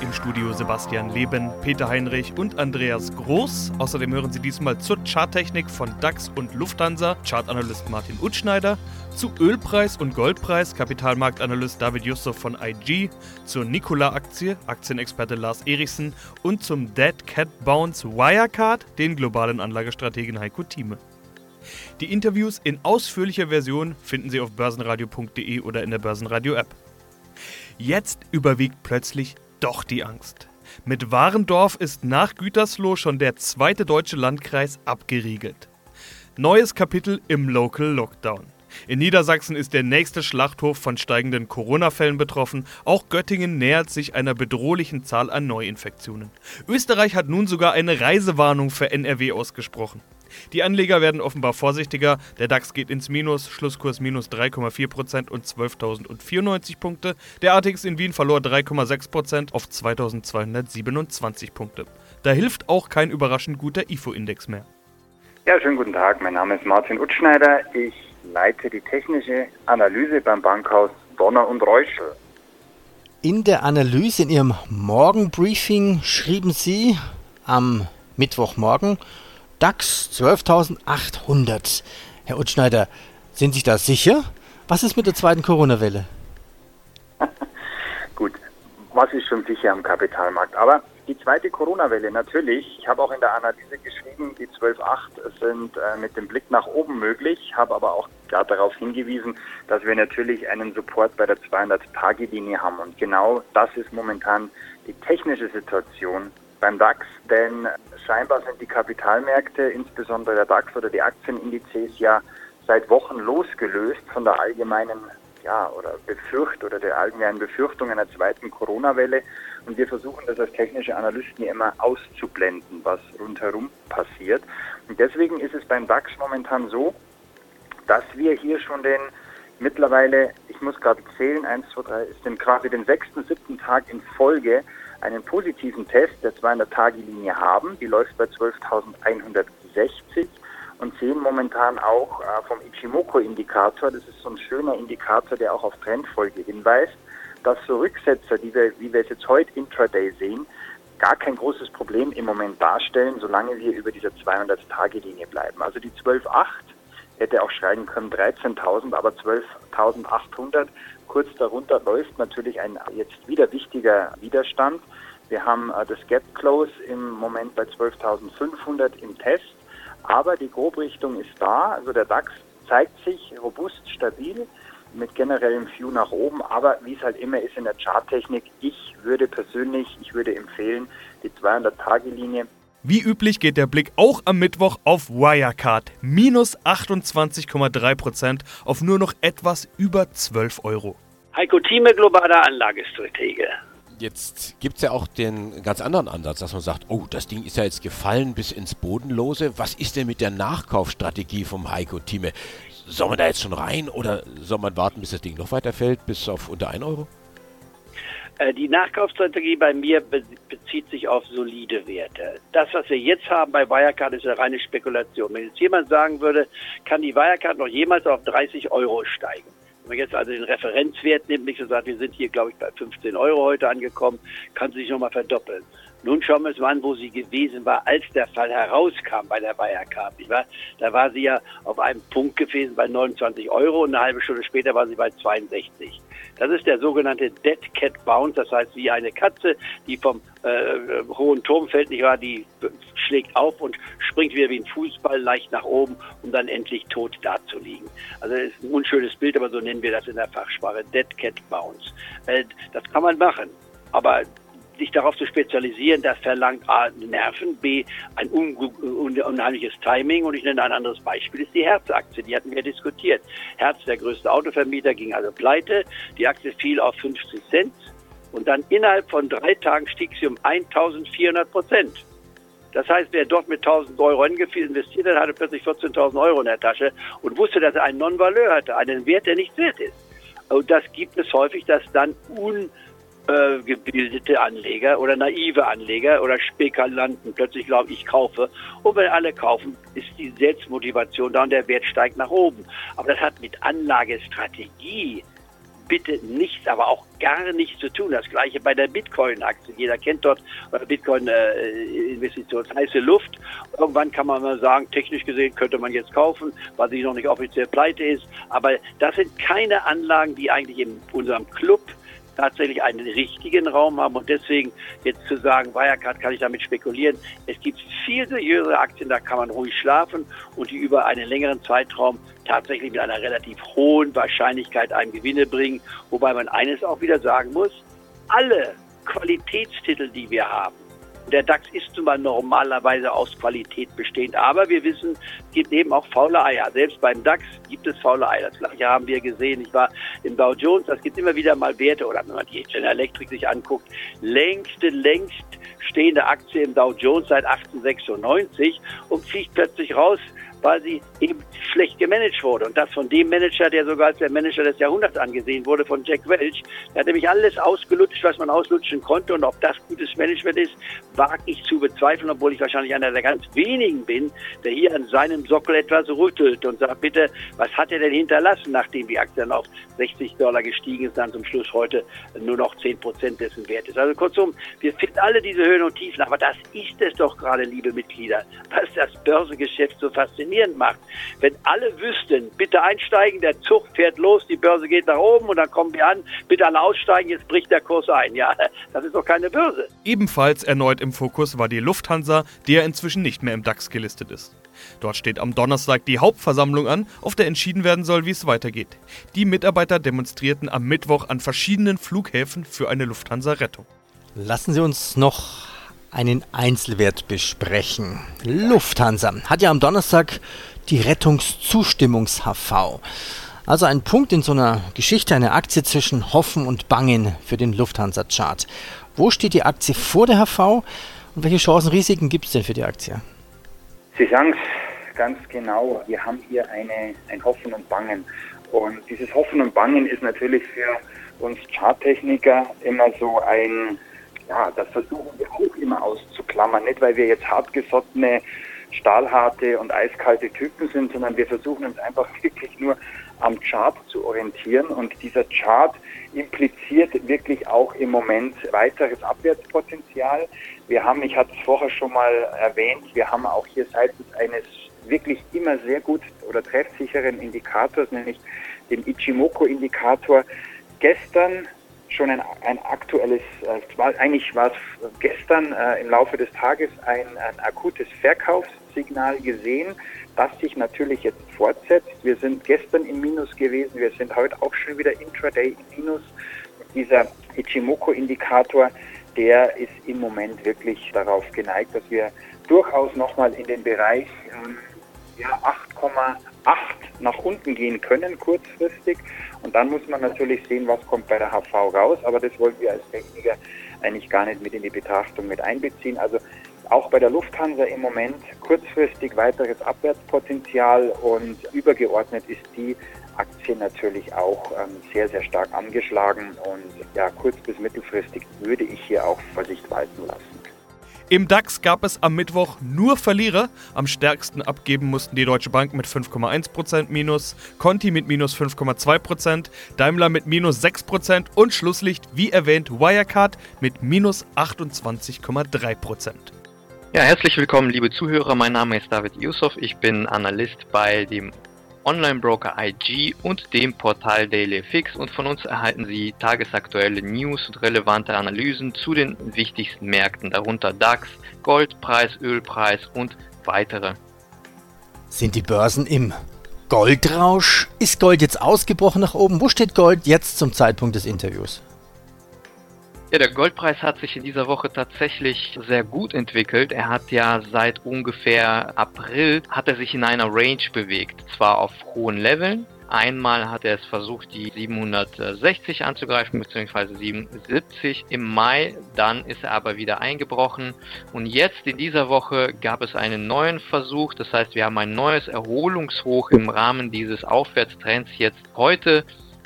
Im Studio Sebastian Leben, Peter Heinrich und Andreas Groß. Außerdem hören Sie diesmal zur Charttechnik von DAX und Lufthansa, Chartanalyst Martin Utschneider, zu Ölpreis und Goldpreis, Kapitalmarktanalyst David Jussof von IG, zur Nikola-Aktie, Aktienexperte Lars Erichsen und zum Dead Cat Bounce Wirecard, den globalen Anlagestrategen Heiko Thieme. Die Interviews in ausführlicher Version finden Sie auf börsenradio.de oder in der Börsenradio-App. Jetzt überwiegt plötzlich doch die Angst. Mit Warendorf ist nach Gütersloh schon der zweite deutsche Landkreis abgeriegelt. Neues Kapitel im Local Lockdown. In Niedersachsen ist der nächste Schlachthof von steigenden Corona-Fällen betroffen. Auch Göttingen nähert sich einer bedrohlichen Zahl an Neuinfektionen. Österreich hat nun sogar eine Reisewarnung für NRW ausgesprochen. Die Anleger werden offenbar vorsichtiger. Der DAX geht ins Minus, Schlusskurs minus 3,4% und 12.094 Punkte. Der ATX in Wien verlor 3,6% auf 2.227 Punkte. Da hilft auch kein überraschend guter IFO-Index mehr. Ja, schönen guten Tag. Mein Name ist Martin Utschneider. Ich leite die technische Analyse beim Bankhaus Donner und Reuschel. In der Analyse in Ihrem Morgenbriefing schrieben Sie am Mittwochmorgen, DAX 12.800. Herr Utschneider, sind Sie da sicher? Was ist mit der zweiten Corona-Welle? Gut, was ist schon sicher am Kapitalmarkt? Aber die zweite Corona-Welle, natürlich. Ich habe auch in der Analyse geschrieben, die 12.8 sind äh, mit dem Blick nach oben möglich, habe aber auch klar darauf hingewiesen, dass wir natürlich einen Support bei der 200-Tage-Linie haben. Und genau das ist momentan die technische Situation beim DAX, denn scheinbar sind die Kapitalmärkte, insbesondere der DAX oder die Aktienindizes, ja seit Wochen losgelöst von der allgemeinen ja, oder Befürcht oder der allgemeinen Befürchtung einer zweiten Corona-Welle. Und wir versuchen das als technische Analysten immer auszublenden, was rundherum passiert. Und deswegen ist es beim DAX momentan so, dass wir hier schon den mittlerweile, ich muss gerade zählen, 1, 2, 3, ist den quasi den sechsten, siebten Tag in Folge einen positiven Test der 200-Tage-Linie haben. Die läuft bei 12.160 und sehen momentan auch äh, vom Ichimoku-Indikator, das ist so ein schöner Indikator, der auch auf Trendfolge hinweist, dass so Rücksetzer, die wir, wie wir es jetzt heute intraday sehen, gar kein großes Problem im Moment darstellen, solange wir über dieser 200-Tage-Linie bleiben. Also die 12.8 hätte auch schreiben können 13.000, aber 12.800 kurz darunter läuft natürlich ein jetzt wieder wichtiger Widerstand. Wir haben äh, das Gap Close im Moment bei 12.500 im Test, aber die Grobrichtung ist da. Also der DAX zeigt sich robust, stabil mit generellem View nach oben, aber wie es halt immer ist in der Charttechnik, ich würde persönlich, ich würde empfehlen, die 200-Tage-Linie wie üblich geht der Blick auch am Mittwoch auf Wirecard. Minus 28,3% auf nur noch etwas über 12 Euro. Heiko Thieme, globaler Anlagestratege. Jetzt gibt es ja auch den ganz anderen Ansatz, dass man sagt, oh, das Ding ist ja jetzt gefallen bis ins Bodenlose. Was ist denn mit der Nachkaufstrategie vom Heiko Thieme? Soll man da jetzt schon rein oder soll man warten, bis das Ding noch weiter fällt, bis auf unter 1 Euro? Äh, die Nachkaufsstrategie bei mir bezieht sich auf solide Werte. Das, was wir jetzt haben bei Wirecard, ist eine reine Spekulation. Wenn jetzt jemand sagen würde, kann die Wirecard noch jemals auf 30 Euro steigen? Wenn man jetzt also den Referenzwert nimmt, nicht so sagt, wir sind hier, glaube ich, bei 15 Euro heute angekommen, kann sie sich nochmal verdoppeln. Nun schauen wir uns mal an, wo sie gewesen war, als der Fall herauskam bei der Wirecard. Nicht wahr? Da war sie ja auf einem Punkt gewesen bei 29 Euro und eine halbe Stunde später war sie bei 62. Das ist der sogenannte Dead Cat Bounce, das heißt wie eine Katze, die vom äh, hohen Turm fällt, nicht wahr? Die schlägt auf und springt wieder wie ein Fußball leicht nach oben, um dann endlich tot dazuliegen. Also das ist ein unschönes Bild, aber so nennen wir das in der Fachsprache, Dead Cat Bounce. Äh, das kann man machen, aber sich darauf zu spezialisieren, das verlangt A, Nerven, B, ein unheimliches Timing. Und ich nenne ein anderes Beispiel, ist die Herz-Aktie. Die hatten wir diskutiert. Herz, der größte Autovermieter, ging also pleite. Die Aktie fiel auf 50 Cent. Und dann innerhalb von drei Tagen stieg sie um 1400 Prozent. Das heißt, wer dort mit 1000 Euro investiert hat, hatte plötzlich 14.000 Euro in der Tasche und wusste, dass er einen Non-Valeur hatte, einen Wert, der nicht wert ist. Und das gibt es häufig, dass dann un äh, gebildete Anleger oder naive Anleger oder Spekulanten plötzlich glauben, ich kaufe. Und wenn alle kaufen, ist die Selbstmotivation da und der Wert steigt nach oben. Aber das hat mit Anlagestrategie bitte nichts, aber auch gar nichts zu tun. Das gleiche bei der Bitcoin-Aktie. Jeder kennt dort Bitcoin-Investitionen. Äh, heiße Luft. Irgendwann kann man mal sagen, technisch gesehen könnte man jetzt kaufen, weil sie noch nicht offiziell pleite ist. Aber das sind keine Anlagen, die eigentlich in unserem Club tatsächlich einen richtigen Raum haben und deswegen jetzt zu sagen, Wirecard kann ich damit spekulieren. Es gibt viel seriöse Aktien, da kann man ruhig schlafen und die über einen längeren Zeitraum tatsächlich mit einer relativ hohen Wahrscheinlichkeit einem Gewinne bringen. Wobei man eines auch wieder sagen muss, alle Qualitätstitel, die wir haben, der DAX ist nun mal normalerweise aus Qualität bestehend. Aber wir wissen, es gibt eben auch faule Eier. Selbst beim DAX gibt es faule Eier. Das gleiche haben wir gesehen. Ich war im Dow Jones. Das gibt immer wieder mal Werte. Oder wenn man die General Electric sich anguckt, längste, längst stehende Aktie im Dow Jones seit 1896 und fliegt plötzlich raus weil sie eben schlecht gemanagt wurde. Und das von dem Manager, der sogar als der Manager des Jahrhunderts angesehen wurde, von Jack Welch. Der hat nämlich alles ausgelutscht, was man auslutschen konnte. Und ob das gutes Management ist, wage ich zu bezweifeln, obwohl ich wahrscheinlich einer der ganz wenigen bin, der hier an seinem Sockel etwas rüttelt und sagt, bitte, was hat er denn hinterlassen, nachdem die Aktie dann auf 60 Dollar gestiegen ist, dann zum Schluss heute nur noch 10 Prozent dessen wert ist. Also kurzum, wir finden alle diese Höhen und Tiefen, aber das ist es doch gerade, liebe Mitglieder, was das Börsengeschäft so faszinierend faszinierend macht. Wenn alle wüssten, bitte einsteigen, der Zug fährt los, die Börse geht nach oben und dann kommen wir an, bitte alle aussteigen, jetzt bricht der Kurs ein. Ja, das ist doch keine Börse. Ebenfalls erneut im Fokus war die Lufthansa, die ja inzwischen nicht mehr im DAX gelistet ist. Dort steht am Donnerstag die Hauptversammlung an, auf der entschieden werden soll, wie es weitergeht. Die Mitarbeiter demonstrierten am Mittwoch an verschiedenen Flughäfen für eine Lufthansa-Rettung. Lassen Sie uns noch einen Einzelwert besprechen. Lufthansa hat ja am Donnerstag die Rettungszustimmungs-HV. Also ein Punkt in so einer Geschichte, eine Aktie zwischen Hoffen und Bangen für den Lufthansa-Chart. Wo steht die Aktie vor der HV und welche Chancen, Risiken gibt es denn für die Aktie? Sie sagen es ganz genau. Wir haben hier eine, ein Hoffen und Bangen. Und dieses Hoffen und Bangen ist natürlich für uns Charttechniker immer so ein ja, das versuchen wir auch immer auszuklammern. Nicht, weil wir jetzt hartgesottene, stahlharte und eiskalte Typen sind, sondern wir versuchen uns einfach wirklich nur am Chart zu orientieren. Und dieser Chart impliziert wirklich auch im Moment weiteres Abwärtspotenzial. Wir haben, ich hatte es vorher schon mal erwähnt, wir haben auch hier seitens eines wirklich immer sehr gut oder treffsicheren Indikators, nämlich dem Ichimoku-Indikator, gestern schon ein, ein aktuelles, äh, eigentlich war es gestern äh, im Laufe des Tages ein, ein akutes Verkaufssignal gesehen, das sich natürlich jetzt fortsetzt. Wir sind gestern im Minus gewesen, wir sind heute auch schon wieder intraday im Minus. Dieser Ichimoku-Indikator, der ist im Moment wirklich darauf geneigt, dass wir durchaus nochmal in den Bereich ähm, ja, 8,8 nach unten gehen können kurzfristig. Und dann muss man natürlich sehen, was kommt bei der HV raus. Aber das wollen wir als Techniker eigentlich gar nicht mit in die Betrachtung mit einbeziehen. Also auch bei der Lufthansa im Moment kurzfristig weiteres Abwärtspotenzial und übergeordnet ist die Aktie natürlich auch ähm, sehr, sehr stark angeschlagen und ja, kurz- bis mittelfristig würde ich hier auch Vorsicht walten lassen. Im DAX gab es am Mittwoch nur Verlierer. Am stärksten abgeben mussten die Deutsche Bank mit 5,1% Minus, Conti mit minus 5,2%, Daimler mit minus 6% und Schlusslicht, wie erwähnt, Wirecard mit minus 28,3%. Ja, herzlich willkommen, liebe Zuhörer. Mein Name ist David Yusuf. Ich bin Analyst bei dem Online-Broker IG und dem Portal DailyFix und von uns erhalten Sie tagesaktuelle News und relevante Analysen zu den wichtigsten Märkten, darunter DAX, Goldpreis, Ölpreis und weitere. Sind die Börsen im Goldrausch? Ist Gold jetzt ausgebrochen nach oben? Wo steht Gold jetzt zum Zeitpunkt des Interviews? Ja, der Goldpreis hat sich in dieser Woche tatsächlich sehr gut entwickelt. Er hat ja seit ungefähr April hat er sich in einer Range bewegt, zwar auf hohen Leveln. Einmal hat er es versucht, die 760 anzugreifen, beziehungsweise 77 im Mai. Dann ist er aber wieder eingebrochen. Und jetzt in dieser Woche gab es einen neuen Versuch. Das heißt, wir haben ein neues Erholungshoch im Rahmen dieses Aufwärtstrends jetzt heute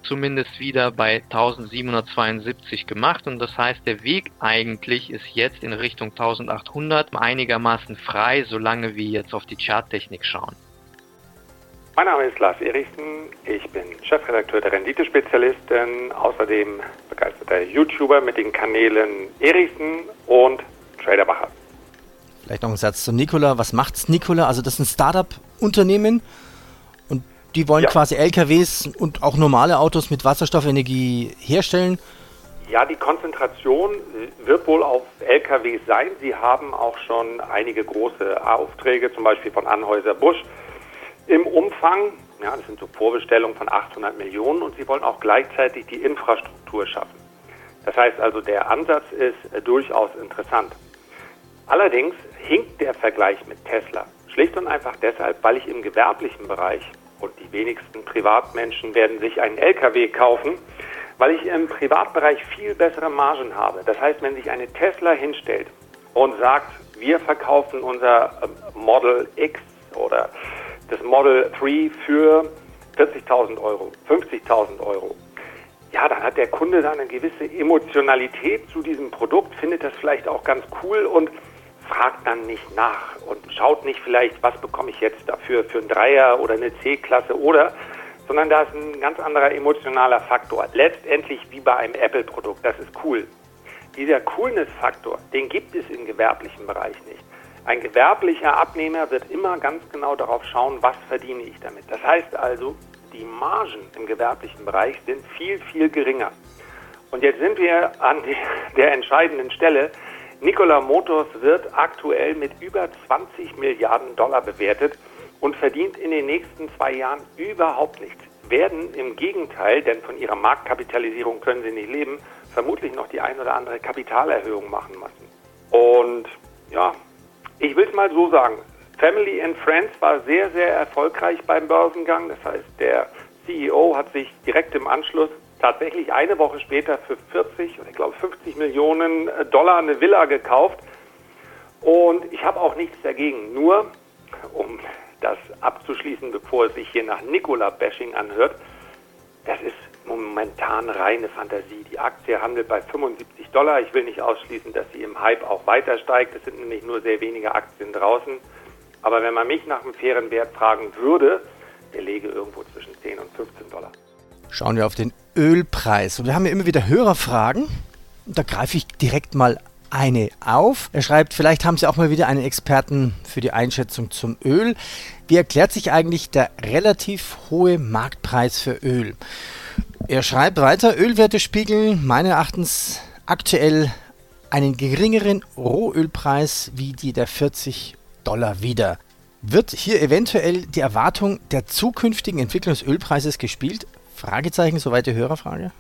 zumindest wieder bei 1772 gemacht und das heißt, der Weg eigentlich ist jetzt in Richtung 1800 einigermaßen frei, solange wir jetzt auf die Charttechnik schauen. Mein Name ist Lars Erichsen, ich bin Chefredakteur der Renditespezialisten, außerdem begeisterter YouTuber mit den Kanälen Erichsen und Traderbacher. Vielleicht noch ein Satz zu Nikola. Was macht's Nikola? Also das ist ein Startup-Unternehmen die wollen ja. quasi LKWs und auch normale Autos mit Wasserstoffenergie herstellen. Ja, die Konzentration wird wohl auf LKWs sein. Sie haben auch schon einige große Aufträge, zum Beispiel von Anhäuser Busch im Umfang. Ja, das sind so Vorbestellungen von 800 Millionen und sie wollen auch gleichzeitig die Infrastruktur schaffen. Das heißt also, der Ansatz ist äh, durchaus interessant. Allerdings hinkt der Vergleich mit Tesla. Schlicht und einfach deshalb, weil ich im gewerblichen Bereich und die wenigsten Privatmenschen werden sich einen LKW kaufen, weil ich im Privatbereich viel bessere Margen habe. Das heißt, wenn sich eine Tesla hinstellt und sagt, wir verkaufen unser ähm, Model X oder das Model 3 für 40.000 Euro, 50.000 Euro. Ja, dann hat der Kunde da eine gewisse Emotionalität zu diesem Produkt, findet das vielleicht auch ganz cool und fragt dann nicht nach und schaut nicht vielleicht, was bekomme ich jetzt dafür für ein Dreier oder eine C-Klasse oder, sondern da ist ein ganz anderer emotionaler Faktor. Letztendlich wie bei einem Apple-Produkt, das ist cool. Dieser Coolness-Faktor, den gibt es im gewerblichen Bereich nicht. Ein gewerblicher Abnehmer wird immer ganz genau darauf schauen, was verdiene ich damit. Das heißt also, die Margen im gewerblichen Bereich sind viel, viel geringer. Und jetzt sind wir an der entscheidenden Stelle. Nikola Motors wird aktuell mit über 20 Milliarden Dollar bewertet und verdient in den nächsten zwei Jahren überhaupt nichts. Werden im Gegenteil, denn von ihrer Marktkapitalisierung können sie nicht leben, vermutlich noch die ein oder andere Kapitalerhöhung machen müssen. Und ja, ich will es mal so sagen. Family and Friends war sehr, sehr erfolgreich beim Börsengang. Das heißt, der CEO hat sich direkt im Anschluss tatsächlich eine Woche später für 40 oder ich glaube 50 Millionen Dollar eine Villa gekauft. Und ich habe auch nichts dagegen. Nur, um das abzuschließen, bevor es sich hier nach Nikola-Bashing anhört, das ist momentan reine Fantasie. Die Aktie handelt bei 75 Dollar. Ich will nicht ausschließen, dass sie im Hype auch weiter steigt. Es sind nämlich nur sehr wenige Aktien draußen. Aber wenn man mich nach einem fairen Wert fragen würde, der lege irgendwo zwischen 10 und 15 Dollar. Schauen wir auf den Ölpreis. Und wir haben ja immer wieder Hörerfragen. Da greife ich direkt mal eine auf. Er schreibt, vielleicht haben Sie auch mal wieder einen Experten für die Einschätzung zum Öl. Wie erklärt sich eigentlich der relativ hohe Marktpreis für Öl? Er schreibt weiter, Ölwerte spiegeln meines Erachtens aktuell einen geringeren Rohölpreis wie die der 40 Dollar wider. Wird hier eventuell die Erwartung der zukünftigen Entwicklung des Ölpreises gespielt? Fragezeichen, soweit die Hörerfrage.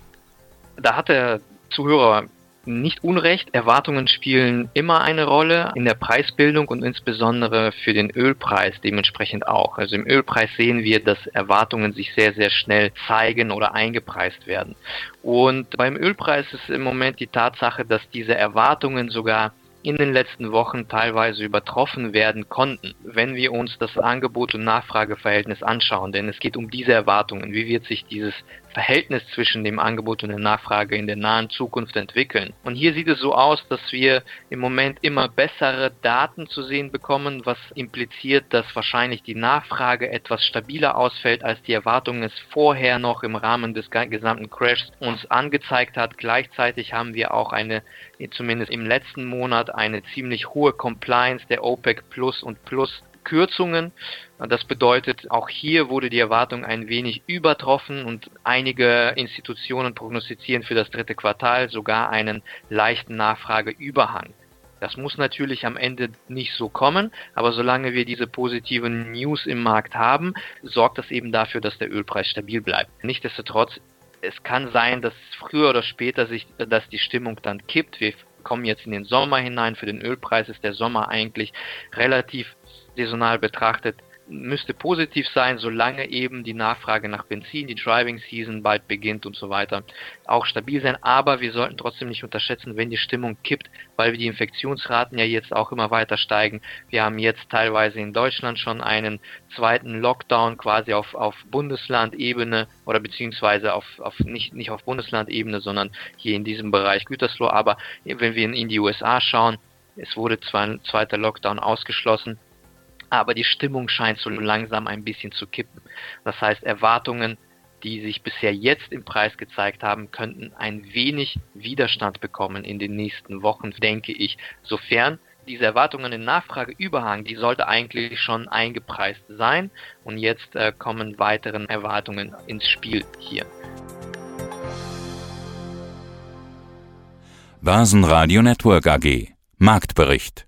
Da hat der Zuhörer nicht unrecht. Erwartungen spielen immer eine Rolle in der Preisbildung und insbesondere für den Ölpreis dementsprechend auch. Also im Ölpreis sehen wir, dass Erwartungen sich sehr, sehr schnell zeigen oder eingepreist werden. Und beim Ölpreis ist im Moment die Tatsache, dass diese Erwartungen sogar in den letzten Wochen teilweise übertroffen werden konnten, wenn wir uns das Angebot- und Nachfrageverhältnis anschauen. Denn es geht um diese Erwartungen. Wie wird sich dieses Verhältnis zwischen dem Angebot und der Nachfrage in der nahen Zukunft entwickeln? Und hier sieht es so aus, dass wir im Moment immer bessere Daten zu sehen bekommen, was impliziert, dass wahrscheinlich die Nachfrage etwas stabiler ausfällt, als die Erwartungen es vorher noch im Rahmen des gesamten Crashs uns angezeigt hat. Gleichzeitig haben wir auch eine, zumindest im letzten Monat, eine ziemlich hohe Compliance der OPEC Plus und Plus Kürzungen. Das bedeutet, auch hier wurde die Erwartung ein wenig übertroffen und einige Institutionen prognostizieren für das dritte Quartal sogar einen leichten Nachfrageüberhang. Das muss natürlich am Ende nicht so kommen, aber solange wir diese positiven News im Markt haben, sorgt das eben dafür, dass der Ölpreis stabil bleibt. Nichtsdestotrotz, es kann sein, dass früher oder später sich, dass die Stimmung dann kippt. Wir kommen jetzt in den Sommer hinein. Für den Ölpreis ist der Sommer eigentlich relativ saisonal betrachtet müsste positiv sein, solange eben die Nachfrage nach Benzin, die Driving Season bald beginnt und so weiter, auch stabil sein. Aber wir sollten trotzdem nicht unterschätzen, wenn die Stimmung kippt, weil die Infektionsraten ja jetzt auch immer weiter steigen. Wir haben jetzt teilweise in Deutschland schon einen zweiten Lockdown quasi auf, auf Bundeslandebene oder beziehungsweise auf, auf nicht, nicht auf Bundeslandebene, sondern hier in diesem Bereich Gütersloh. Aber wenn wir in die USA schauen, es wurde zwar ein zweiter Lockdown ausgeschlossen, aber die Stimmung scheint so langsam ein bisschen zu kippen. Das heißt, Erwartungen, die sich bisher jetzt im Preis gezeigt haben, könnten ein wenig Widerstand bekommen in den nächsten Wochen, denke ich, sofern diese Erwartungen in Nachfrageüberhang, die sollte eigentlich schon eingepreist sein und jetzt äh, kommen weitere Erwartungen ins Spiel hier. Börsenradio Network AG Marktbericht